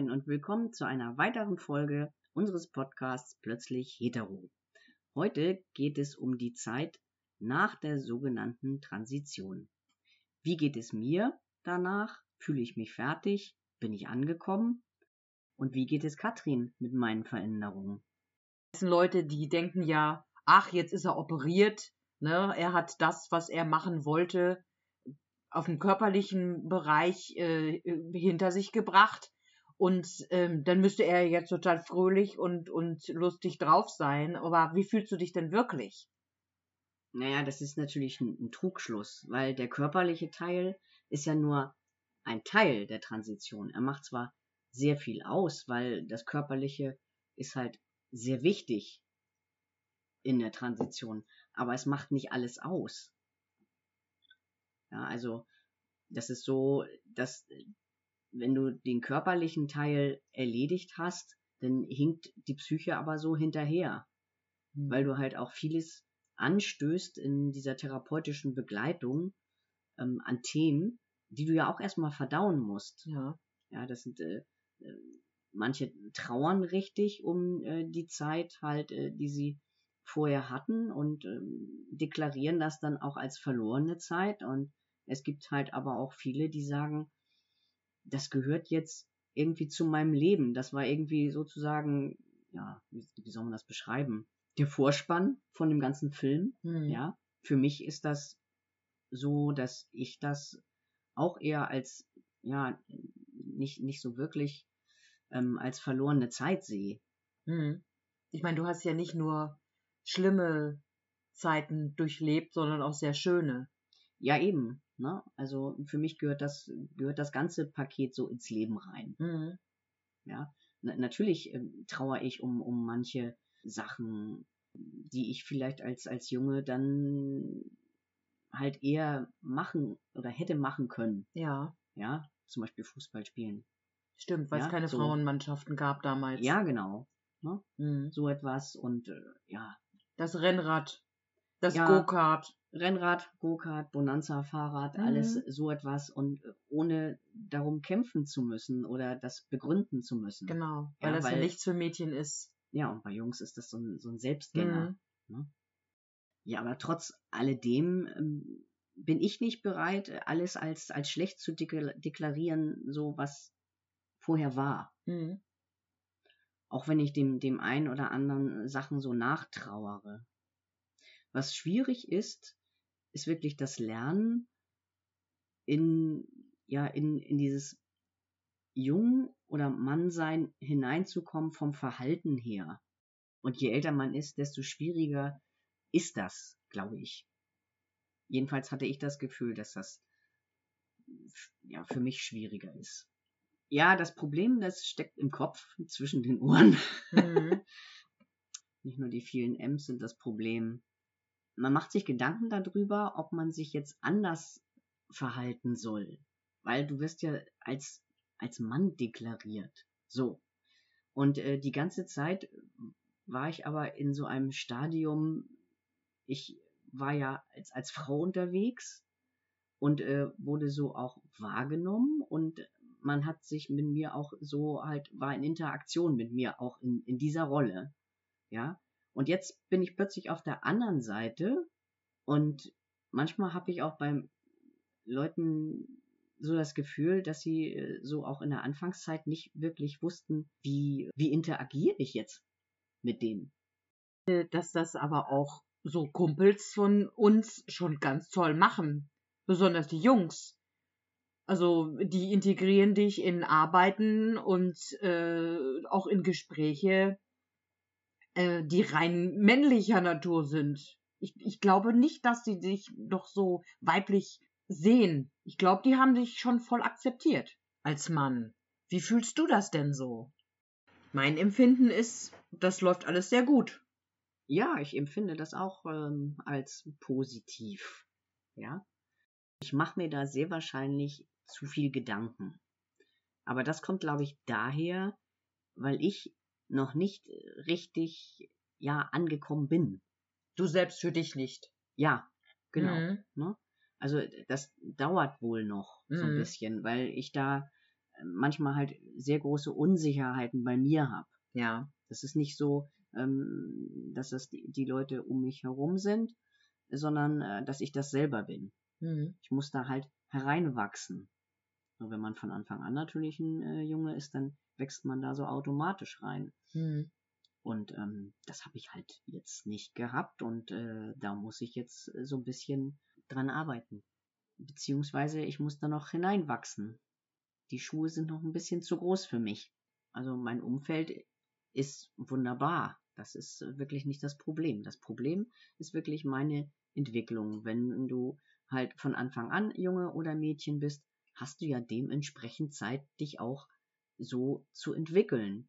Moin und willkommen zu einer weiteren Folge unseres Podcasts Plötzlich Hetero. Heute geht es um die Zeit nach der sogenannten Transition. Wie geht es mir danach? Fühle ich mich fertig? Bin ich angekommen? Und wie geht es Katrin mit meinen Veränderungen? Das sind Leute, die denken ja, ach, jetzt ist er operiert, ne? er hat das, was er machen wollte, auf dem körperlichen Bereich äh, hinter sich gebracht. Und ähm, dann müsste er jetzt total fröhlich und, und lustig drauf sein. Aber wie fühlst du dich denn wirklich? Naja, das ist natürlich ein, ein Trugschluss, weil der körperliche Teil ist ja nur ein Teil der Transition. Er macht zwar sehr viel aus, weil das Körperliche ist halt sehr wichtig in der Transition, aber es macht nicht alles aus. Ja, also das ist so, dass wenn du den körperlichen Teil erledigt hast, dann hinkt die Psyche aber so hinterher, mhm. weil du halt auch vieles anstößt in dieser therapeutischen Begleitung ähm, an Themen, die du ja auch erstmal verdauen musst. Ja, ja das sind äh, äh, manche trauern richtig um äh, die Zeit halt, äh, die sie vorher hatten und ähm, deklarieren das dann auch als verlorene Zeit und es gibt halt aber auch viele, die sagen, das gehört jetzt irgendwie zu meinem Leben. Das war irgendwie sozusagen, ja, wie, wie soll man das beschreiben? Der Vorspann von dem ganzen Film, mhm. ja. Für mich ist das so, dass ich das auch eher als, ja, nicht, nicht so wirklich ähm, als verlorene Zeit sehe. Mhm. Ich meine, du hast ja nicht nur schlimme Zeiten durchlebt, sondern auch sehr schöne. Ja, eben. Ne? Also für mich gehört das, gehört das ganze Paket so ins Leben rein. Mhm. Ja, Na, natürlich äh, trauere ich um, um manche Sachen, die ich vielleicht als, als Junge dann halt eher machen oder hätte machen können. Ja. Ja, zum Beispiel Fußball spielen. Stimmt, weil ja, es keine so. Frauenmannschaften gab damals. Ja, genau. Ne? Mhm. So etwas und äh, ja. Das Rennrad, das ja, Go-Kart. Rennrad, Go-Kart, Bonanza, Fahrrad, mhm. alles so etwas und ohne darum kämpfen zu müssen oder das begründen zu müssen. Genau, weil ja, das weil, ja nichts für Mädchen ist. Ja, und bei Jungs ist das so ein, so ein Selbstgänger. Mhm. Ne? Ja, aber trotz alledem ähm, bin ich nicht bereit, alles als, als schlecht zu deklarieren, so was vorher war. Mhm. Auch wenn ich dem, dem einen oder anderen Sachen so nachtrauere. Was schwierig ist, ist wirklich das Lernen in, ja, in, in dieses Jung- oder Mannsein hineinzukommen vom Verhalten her. Und je älter man ist, desto schwieriger ist das, glaube ich. Jedenfalls hatte ich das Gefühl, dass das ja, für mich schwieriger ist. Ja, das Problem, das steckt im Kopf zwischen den Ohren. Mhm. Nicht nur die vielen M's sind das Problem man macht sich Gedanken darüber, ob man sich jetzt anders verhalten soll. Weil du wirst ja als, als Mann deklariert. So. Und äh, die ganze Zeit war ich aber in so einem Stadium, ich war ja als, als Frau unterwegs und äh, wurde so auch wahrgenommen und man hat sich mit mir auch so halt, war in Interaktion mit mir auch in, in dieser Rolle. Ja. Und jetzt bin ich plötzlich auf der anderen Seite und manchmal habe ich auch beim Leuten so das Gefühl, dass sie äh, so auch in der Anfangszeit nicht wirklich wussten, wie, wie interagiere ich jetzt mit denen. Dass das aber auch so Kumpels von uns schon ganz toll machen. Besonders die Jungs. Also die integrieren dich in Arbeiten und äh, auch in Gespräche äh, die rein männlicher Natur sind. Ich, ich glaube nicht, dass sie sich doch so weiblich sehen. Ich glaube, die haben dich schon voll akzeptiert als Mann. Wie fühlst du das denn so? Mein Empfinden ist, das läuft alles sehr gut. Ja, ich empfinde das auch ähm, als positiv. Ja. Ich mache mir da sehr wahrscheinlich zu viel Gedanken. Aber das kommt, glaube ich, daher, weil ich noch nicht richtig ja angekommen bin. Du selbst für dich nicht. Ja, genau. Mhm. Ne? Also das dauert wohl noch mhm. so ein mhm. bisschen, weil ich da manchmal halt sehr große Unsicherheiten bei mir habe. Ja. Das ist nicht so, ähm, dass das die, die Leute um mich herum sind, sondern äh, dass ich das selber bin. Mhm. Ich muss da halt hereinwachsen. Und wenn man von Anfang an natürlich ein äh, Junge ist, dann wächst man da so automatisch rein. Mhm. Und ähm, das habe ich halt jetzt nicht gehabt und äh, da muss ich jetzt äh, so ein bisschen dran arbeiten. Beziehungsweise ich muss da noch hineinwachsen. Die Schuhe sind noch ein bisschen zu groß für mich. Also mein Umfeld ist wunderbar. Das ist wirklich nicht das Problem. Das Problem ist wirklich meine Entwicklung. Wenn du halt von Anfang an Junge oder Mädchen bist, hast du ja dementsprechend Zeit, dich auch so zu entwickeln.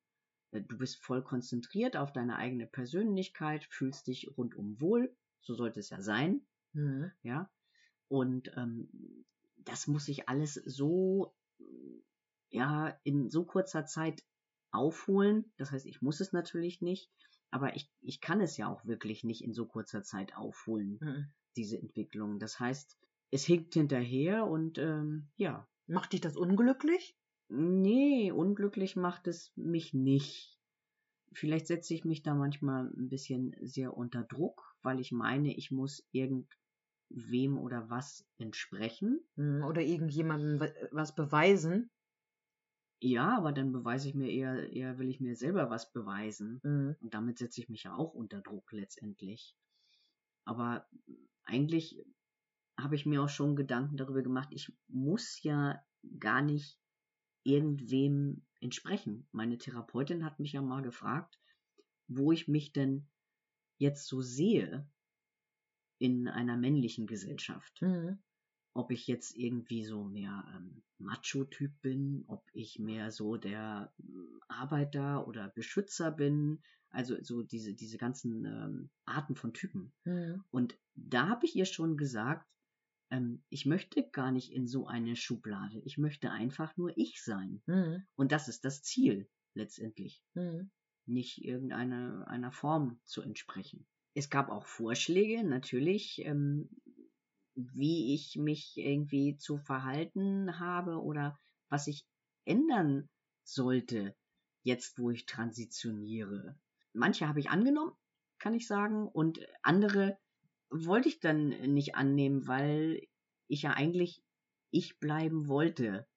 Äh, du bist voll konzentriert auf deine eigene Persönlichkeit, fühlst dich rundum wohl, so sollte es ja sein, Mhm. ja. Und ähm, das muss ich alles so, ja, in so kurzer Zeit aufholen. Das heißt, ich muss es natürlich nicht, aber ich, ich kann es ja auch wirklich nicht in so kurzer Zeit aufholen, Mhm. diese Entwicklung. Das heißt, es hinkt hinterher und ähm, ja, Macht dich das unglücklich? Nee, unglücklich macht es mich nicht. Vielleicht setze ich mich da manchmal ein bisschen sehr unter Druck, weil ich meine, ich muss irgendwem oder was entsprechen. Mhm. Oder irgendjemandem wa- was beweisen? Ja, aber dann beweise ich mir eher, eher will ich mir selber was beweisen. Mhm. Und damit setze ich mich ja auch unter Druck letztendlich. Aber eigentlich habe ich mir auch schon Gedanken darüber gemacht, ich muss ja gar nicht irgendwem entsprechen. Meine Therapeutin hat mich ja mal gefragt, wo ich mich denn jetzt so sehe in einer männlichen Gesellschaft. Mhm. Ob ich jetzt irgendwie so mehr ähm, Macho-Typ bin, ob ich mehr so der ähm, Arbeiter oder Beschützer bin, also so diese, diese ganzen ähm, Arten von Typen. Mhm. Und da habe ich ihr schon gesagt, ähm, ich möchte gar nicht in so eine Schublade. Ich möchte einfach nur ich sein. Mhm. Und das ist das Ziel letztendlich, Mhm. nicht irgendeiner einer Form zu entsprechen. Es gab auch Vorschläge, natürlich, ähm, wie ich mich irgendwie zu verhalten habe oder was ich ändern sollte, jetzt wo ich transitioniere. Manche habe ich angenommen, kann ich sagen, und andere wollte ich dann nicht annehmen, weil ich ja eigentlich ich bleiben wollte.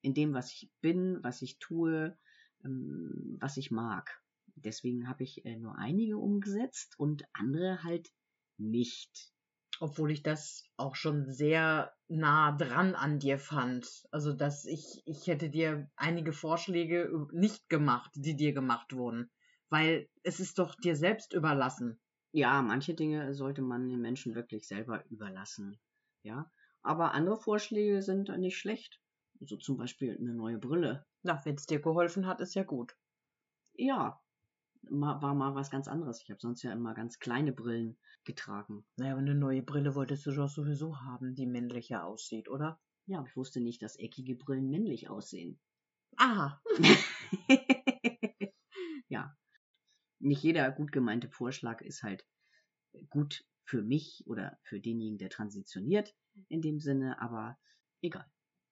In dem, was ich bin, was ich tue, ähm, was ich mag. Deswegen habe ich äh, nur einige umgesetzt und andere halt nicht. Obwohl ich das auch schon sehr nah dran an dir fand. Also, dass ich, ich hätte dir einige Vorschläge nicht gemacht, die dir gemacht wurden. Weil es ist doch dir selbst überlassen. Ja, manche Dinge sollte man den Menschen wirklich selber überlassen. Ja, aber andere Vorschläge sind nicht schlecht. So zum Beispiel eine neue Brille. Na, wenn es dir geholfen hat, ist ja gut. Ja, war mal was ganz anderes. Ich habe sonst ja immer ganz kleine Brillen getragen. Naja, aber eine neue Brille wolltest du doch sowieso haben, die männlicher aussieht, oder? Ja, aber ich wusste nicht, dass eckige Brillen männlich aussehen. Aha. ja. Nicht jeder gut gemeinte Vorschlag ist halt gut für mich oder für denjenigen, der transitioniert in dem Sinne, aber egal.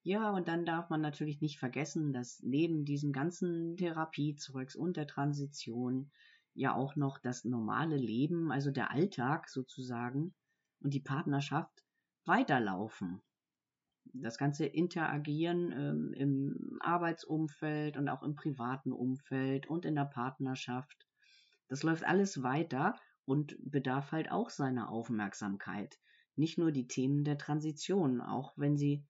Ja, und dann darf man natürlich nicht vergessen, dass neben diesem ganzen Therapiezeugs und der Transition ja auch noch das normale Leben, also der Alltag sozusagen und die Partnerschaft weiterlaufen. Das ganze Interagieren ähm, im Arbeitsumfeld und auch im privaten Umfeld und in der Partnerschaft, das läuft alles weiter und bedarf halt auch seiner Aufmerksamkeit. Nicht nur die Themen der Transition, auch wenn sie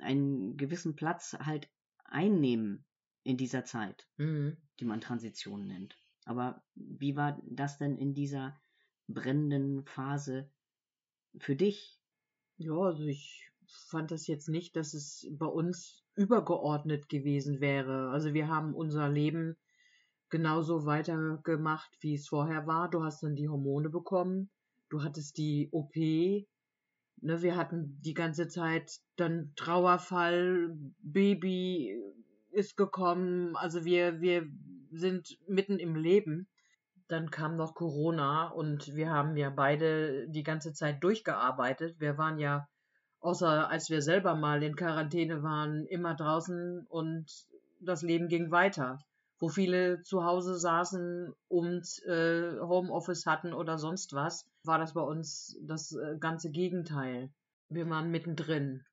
einen gewissen Platz halt einnehmen in dieser Zeit, Mhm. die man Transition nennt. Aber wie war das denn in dieser brennenden Phase für dich? Ja, also ich fand das jetzt nicht, dass es bei uns übergeordnet gewesen wäre. Also wir haben unser Leben genauso weitergemacht, wie es vorher war. Du hast dann die Hormone bekommen, du hattest die OP, ne, wir hatten die ganze Zeit dann Trauerfall, Baby ist gekommen, also wir, wir sind mitten im Leben. Dann kam noch Corona und wir haben ja beide die ganze Zeit durchgearbeitet. Wir waren ja Außer als wir selber mal in Quarantäne waren, immer draußen und das Leben ging weiter. Wo viele zu Hause saßen und äh, Homeoffice hatten oder sonst was, war das bei uns das äh, ganze Gegenteil. Wir waren mittendrin.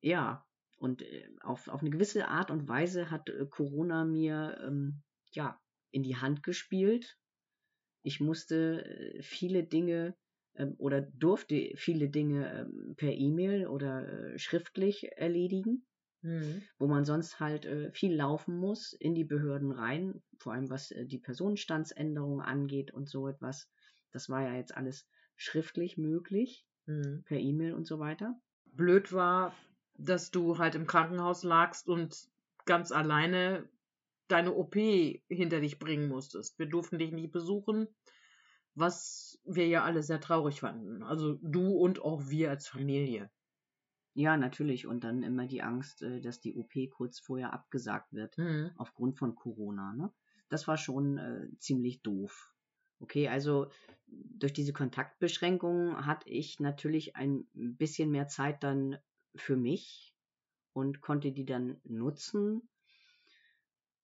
Ja, und äh, auf, auf eine gewisse Art und Weise hat äh, Corona mir ähm, ja in die Hand gespielt. Ich musste äh, viele Dinge ähm, oder durfte viele Dinge ähm, per E-Mail oder äh, schriftlich erledigen, mhm. wo man sonst halt äh, viel laufen muss in die Behörden rein, vor allem was äh, die Personenstandsänderung angeht und so etwas. Das war ja jetzt alles schriftlich möglich, mhm. per E-Mail und so weiter. Blöd war, dass du halt im Krankenhaus lagst und ganz alleine deine OP hinter dich bringen musstest. Wir durften dich nicht besuchen was wir ja alle sehr traurig fanden. Also du und auch wir als Familie. Ja, natürlich. Und dann immer die Angst, äh, dass die OP kurz vorher abgesagt wird, mhm. aufgrund von Corona. Ne? Das war schon äh, ziemlich doof. Okay, also durch diese Kontaktbeschränkungen hatte ich natürlich ein bisschen mehr Zeit dann für mich und konnte die dann nutzen,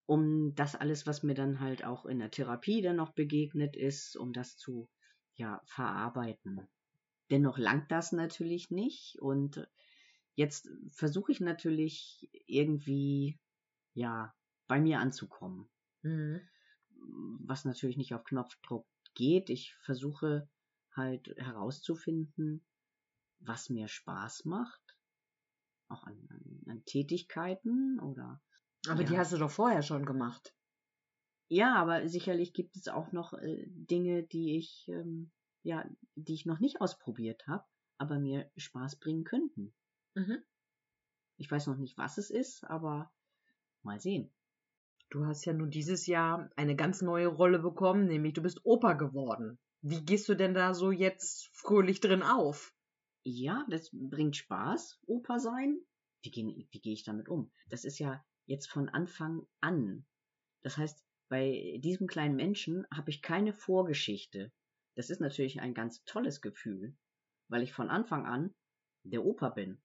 um das alles, was mir dann halt auch in der Therapie dann noch begegnet ist, um das zu ja, verarbeiten. Dennoch langt das natürlich nicht und jetzt versuche ich natürlich irgendwie ja bei mir anzukommen. Mhm. Was natürlich nicht auf Knopfdruck geht. Ich versuche halt herauszufinden, was mir Spaß macht, auch an, an, an Tätigkeiten oder aber ja. die hast du doch vorher schon gemacht. Ja, aber sicherlich gibt es auch noch äh, Dinge, die ich, ähm, ja, die ich noch nicht ausprobiert habe, aber mir Spaß bringen könnten. Mhm. Ich weiß noch nicht, was es ist, aber mal sehen. Du hast ja nun dieses Jahr eine ganz neue Rolle bekommen, nämlich du bist Opa geworden. Wie gehst du denn da so jetzt fröhlich drin auf? Ja, das bringt Spaß, Opa sein. Wie gehe wie geh ich damit um? Das ist ja jetzt von Anfang an. Das heißt, bei diesem kleinen Menschen habe ich keine Vorgeschichte. Das ist natürlich ein ganz tolles Gefühl, weil ich von Anfang an der Opa bin.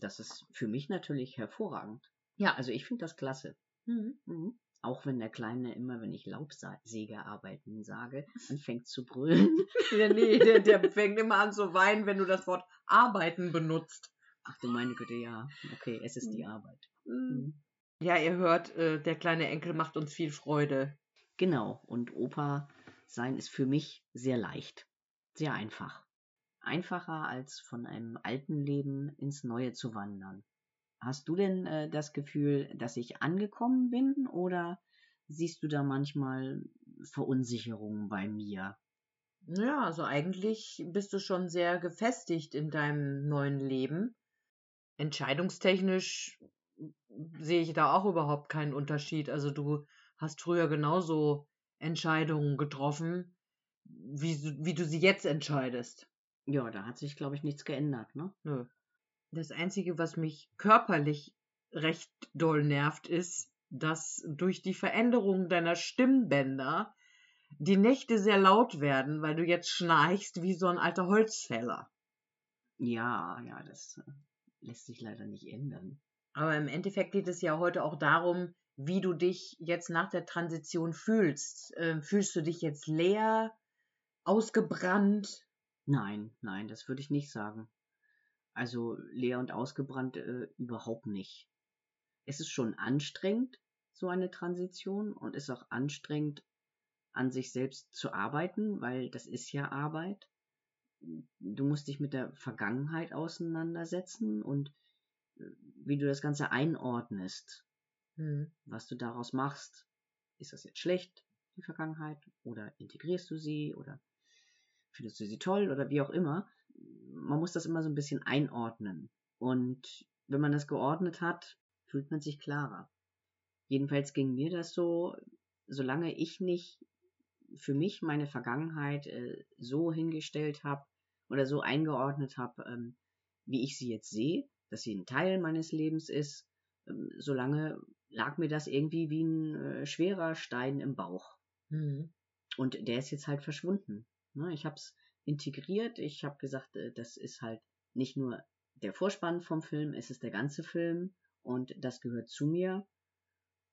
Das ist für mich natürlich hervorragend. Ja, also ich finde das klasse. Mhm. Mhm. Auch wenn der Kleine immer, wenn ich Laubsäge arbeiten sage, anfängt zu brüllen. ja, nee, der, der fängt immer an zu weinen, wenn du das Wort arbeiten benutzt. Ach du meine Güte, ja. Okay, es ist die mhm. Arbeit. Mhm. mhm. Ja, ihr hört, äh, der kleine Enkel macht uns viel Freude. Genau, und Opa sein ist für mich sehr leicht, sehr einfach. Einfacher als von einem alten Leben ins neue zu wandern. Hast du denn äh, das Gefühl, dass ich angekommen bin oder siehst du da manchmal Verunsicherungen bei mir? Ja, also eigentlich bist du schon sehr gefestigt in deinem neuen Leben. Entscheidungstechnisch sehe ich da auch überhaupt keinen Unterschied. Also du hast früher genauso Entscheidungen getroffen, wie, wie du sie jetzt entscheidest. Ja, da hat sich, glaube ich, nichts geändert, ne? Nö. Das Einzige, was mich körperlich recht doll nervt, ist, dass durch die Veränderung deiner Stimmbänder die Nächte sehr laut werden, weil du jetzt schnarchst wie so ein alter Holzfäller. Ja, ja, das äh, lässt sich leider nicht ändern. Aber im Endeffekt geht es ja heute auch darum, wie du dich jetzt nach der Transition fühlst. Ähm, fühlst du dich jetzt leer, ausgebrannt? Nein, nein, das würde ich nicht sagen. Also leer und ausgebrannt äh, überhaupt nicht. Es ist schon anstrengend, so eine Transition, und ist auch anstrengend, an sich selbst zu arbeiten, weil das ist ja Arbeit. Du musst dich mit der Vergangenheit auseinandersetzen und wie du das Ganze einordnest, mhm. was du daraus machst. Ist das jetzt schlecht, die Vergangenheit, oder integrierst du sie, oder findest du sie toll, oder wie auch immer. Man muss das immer so ein bisschen einordnen. Und wenn man das geordnet hat, fühlt man sich klarer. Jedenfalls ging mir das so, solange ich nicht für mich meine Vergangenheit äh, so hingestellt habe oder so eingeordnet habe, ähm, wie ich sie jetzt sehe, dass sie ein Teil meines Lebens ist, ähm, solange lag mir das irgendwie wie ein äh, schwerer Stein im Bauch. Mhm. Und der ist jetzt halt verschwunden. Ne? Ich habe es integriert, ich habe gesagt, äh, das ist halt nicht nur der Vorspann vom Film, es ist der ganze Film und das gehört zu mir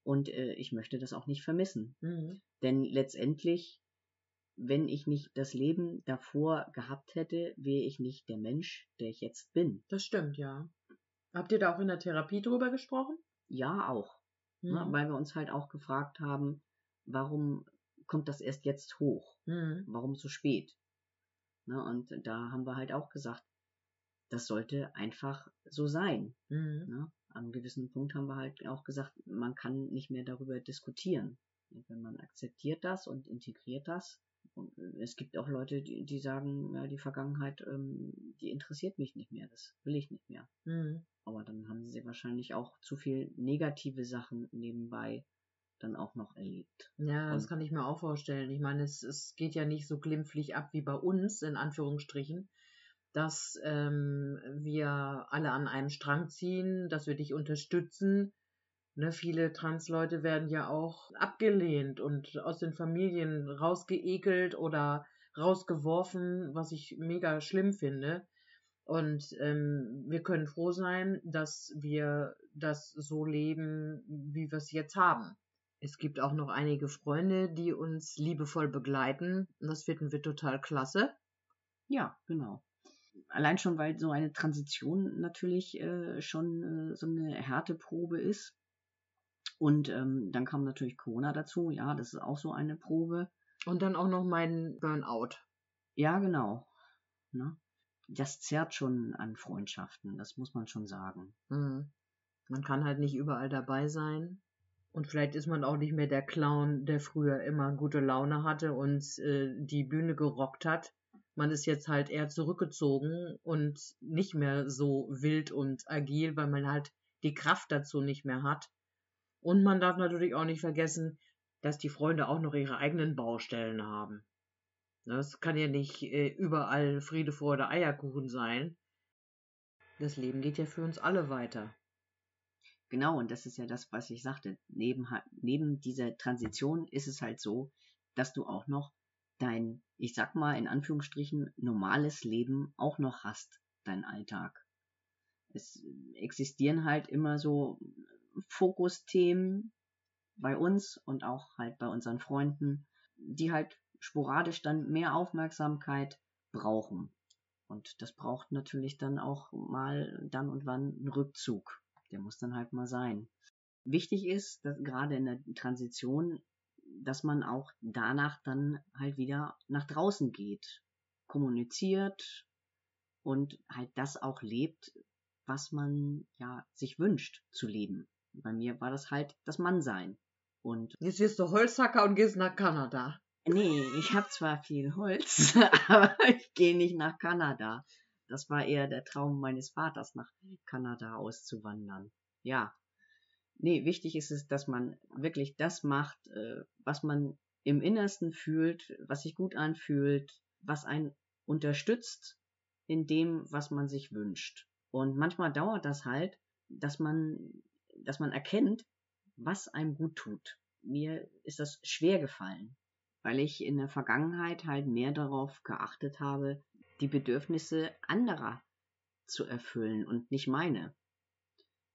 und äh, ich möchte das auch nicht vermissen. Mhm. Denn letztendlich, wenn ich nicht das Leben davor gehabt hätte, wäre ich nicht der Mensch, der ich jetzt bin. Das stimmt, ja. Habt ihr da auch in der Therapie drüber gesprochen? Ja, auch. Mhm. Ne, weil wir uns halt auch gefragt haben, warum kommt das erst jetzt hoch? Mhm. Warum so spät? Ne, und da haben wir halt auch gesagt, das sollte einfach so sein. Mhm. Ne? An einem gewissen Punkt haben wir halt auch gesagt, man kann nicht mehr darüber diskutieren. Wenn man akzeptiert das und integriert das. Und äh, es gibt auch Leute, die, die sagen, ja, die Vergangenheit, ähm, die interessiert mich nicht mehr, das will ich nicht mehr. Mhm. Aber dann haben sie wahrscheinlich auch zu viel negative Sachen nebenbei dann auch noch erlebt. Ja, das Und- kann ich mir auch vorstellen. Ich meine, es, es geht ja nicht so glimpflich ab wie bei uns, in Anführungsstrichen, dass ähm, wir alle an einem Strang ziehen, dass wir dich unterstützen. Ne, viele Transleute werden ja auch abgelehnt und aus den Familien rausgeekelt oder rausgeworfen, was ich mega schlimm finde. Und ähm, wir können froh sein, dass wir das so leben, wie wir es jetzt haben. Es gibt auch noch einige Freunde, die uns liebevoll begleiten. Und das finden wir total klasse. Ja, genau. Allein schon, weil so eine Transition natürlich äh, schon äh, so eine Härteprobe ist. Und ähm, dann kam natürlich Corona dazu. Ja, das ist auch so eine Probe. Und dann auch noch mein Burnout. Ja, genau. Ne? Das zerrt schon an Freundschaften, das muss man schon sagen. Mhm. Man kann halt nicht überall dabei sein. Und vielleicht ist man auch nicht mehr der Clown, der früher immer gute Laune hatte und äh, die Bühne gerockt hat. Man ist jetzt halt eher zurückgezogen und nicht mehr so wild und agil, weil man halt die Kraft dazu nicht mehr hat. Und man darf natürlich auch nicht vergessen, dass die Freunde auch noch ihre eigenen Baustellen haben. Das kann ja nicht äh, überall Friede, Freude, Eierkuchen sein. Das Leben geht ja für uns alle weiter. Genau, und das ist ja das, was ich sagte. Neben, neben dieser Transition ist es halt so, dass du auch noch dein, ich sag mal in Anführungsstrichen, normales Leben auch noch hast, dein Alltag. Es existieren halt immer so Fokusthemen bei uns und auch halt bei unseren Freunden, die halt sporadisch dann mehr Aufmerksamkeit brauchen. Und das braucht natürlich dann auch mal dann und wann einen Rückzug. Der muss dann halt mal sein. Wichtig ist, dass gerade in der Transition, dass man auch danach dann halt wieder nach draußen geht, kommuniziert und halt das auch lebt, was man ja sich wünscht zu leben. Bei mir war das halt das Mannsein. Und Jetzt wirst du Holzhacker und gehst nach Kanada. Nee, ich habe zwar viel Holz, aber ich gehe nicht nach Kanada. Das war eher der Traum meines Vaters, nach Kanada auszuwandern. Ja. Nee, wichtig ist es, dass man wirklich das macht, äh, was man im Innersten fühlt, was sich gut anfühlt, was einen unterstützt in dem, was man sich wünscht. Und manchmal dauert das halt, dass man, dass man erkennt, was einem gut tut. Mir ist das schwer gefallen weil ich in der Vergangenheit halt mehr darauf geachtet habe, die Bedürfnisse anderer zu erfüllen und nicht meine.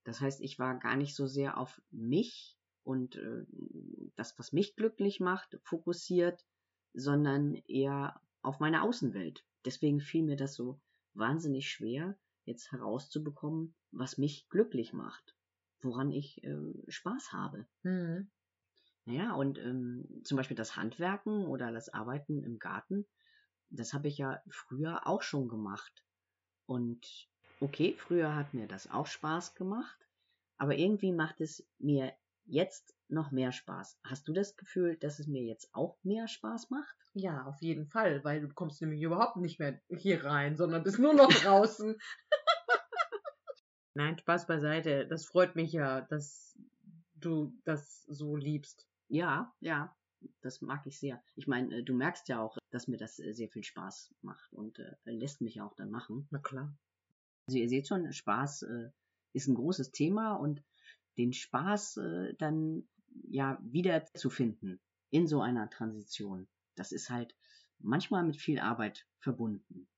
Das heißt, ich war gar nicht so sehr auf mich und äh, das, was mich glücklich macht, fokussiert, sondern eher auf meine Außenwelt. Deswegen fiel mir das so wahnsinnig schwer, jetzt herauszubekommen, was mich glücklich macht, woran ich äh, Spaß habe. Mhm. Naja, und ähm, zum Beispiel das Handwerken oder das Arbeiten im Garten, das habe ich ja früher auch schon gemacht. Und okay, früher hat mir das auch Spaß gemacht, aber irgendwie macht es mir jetzt noch mehr Spaß. Hast du das Gefühl, dass es mir jetzt auch mehr Spaß macht? Ja, auf jeden Fall, weil du kommst nämlich überhaupt nicht mehr hier rein, sondern bist nur noch draußen. Nein, Spaß beiseite. Das freut mich ja, dass du das so liebst. Ja, ja, das mag ich sehr. Ich meine, äh, du merkst ja auch, dass mir das äh, sehr viel Spaß macht und äh, lässt mich auch dann machen. Na klar. Also ihr seht schon, Spaß ist ein großes Thema und den Spaß dann ja wieder zu finden in so einer Transition, das ist halt manchmal mit viel Arbeit verbunden.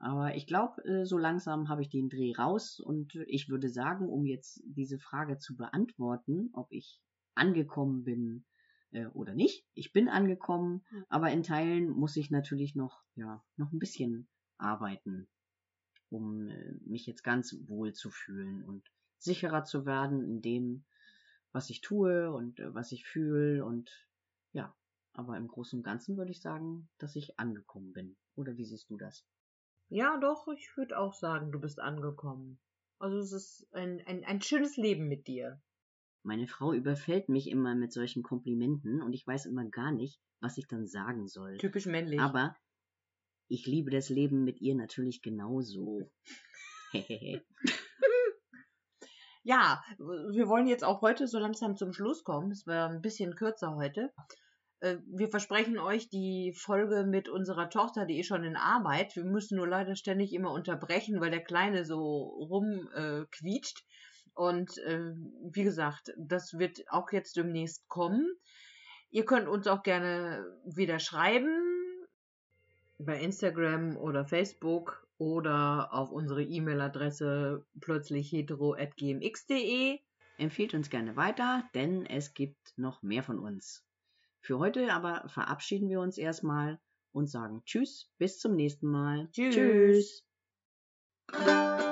Aber ich glaube, so langsam habe ich den Dreh raus und ich würde sagen, um jetzt diese Frage zu beantworten, ob ich angekommen bin äh, oder nicht. Ich bin angekommen, aber in Teilen muss ich natürlich noch, ja, noch ein bisschen arbeiten, um äh, mich jetzt ganz wohl zu fühlen und sicherer zu werden in dem, was ich tue und was ich fühle und ja, aber im Großen und Ganzen würde ich sagen, dass ich angekommen bin. Oder wie siehst du das? Ja, doch, ich würde auch sagen, du bist angekommen. Also es ist ein, ein, ein schönes Leben mit dir. Meine Frau überfällt mich immer mit solchen Komplimenten und ich weiß immer gar nicht, was ich dann sagen soll. Typisch männlich. Aber ich liebe das Leben mit ihr natürlich genauso. ja, wir wollen jetzt auch heute so langsam zum Schluss kommen. Es war ein bisschen kürzer heute. Äh, wir versprechen euch die Folge mit unserer Tochter, die ist schon in Arbeit. Wir müssen nur leider ständig immer unterbrechen, weil der Kleine so rumquietscht. Äh, und äh, wie gesagt, das wird auch jetzt demnächst kommen. Ihr könnt uns auch gerne wieder schreiben bei Instagram oder Facebook oder auf unsere E-Mail-Adresse plötzlich hetero.gmx.de. Empfehlt uns gerne weiter, denn es gibt noch mehr von uns. Für heute aber verabschieden wir uns erstmal und sagen Tschüss, bis zum nächsten Mal. Tschüss. Tschüss.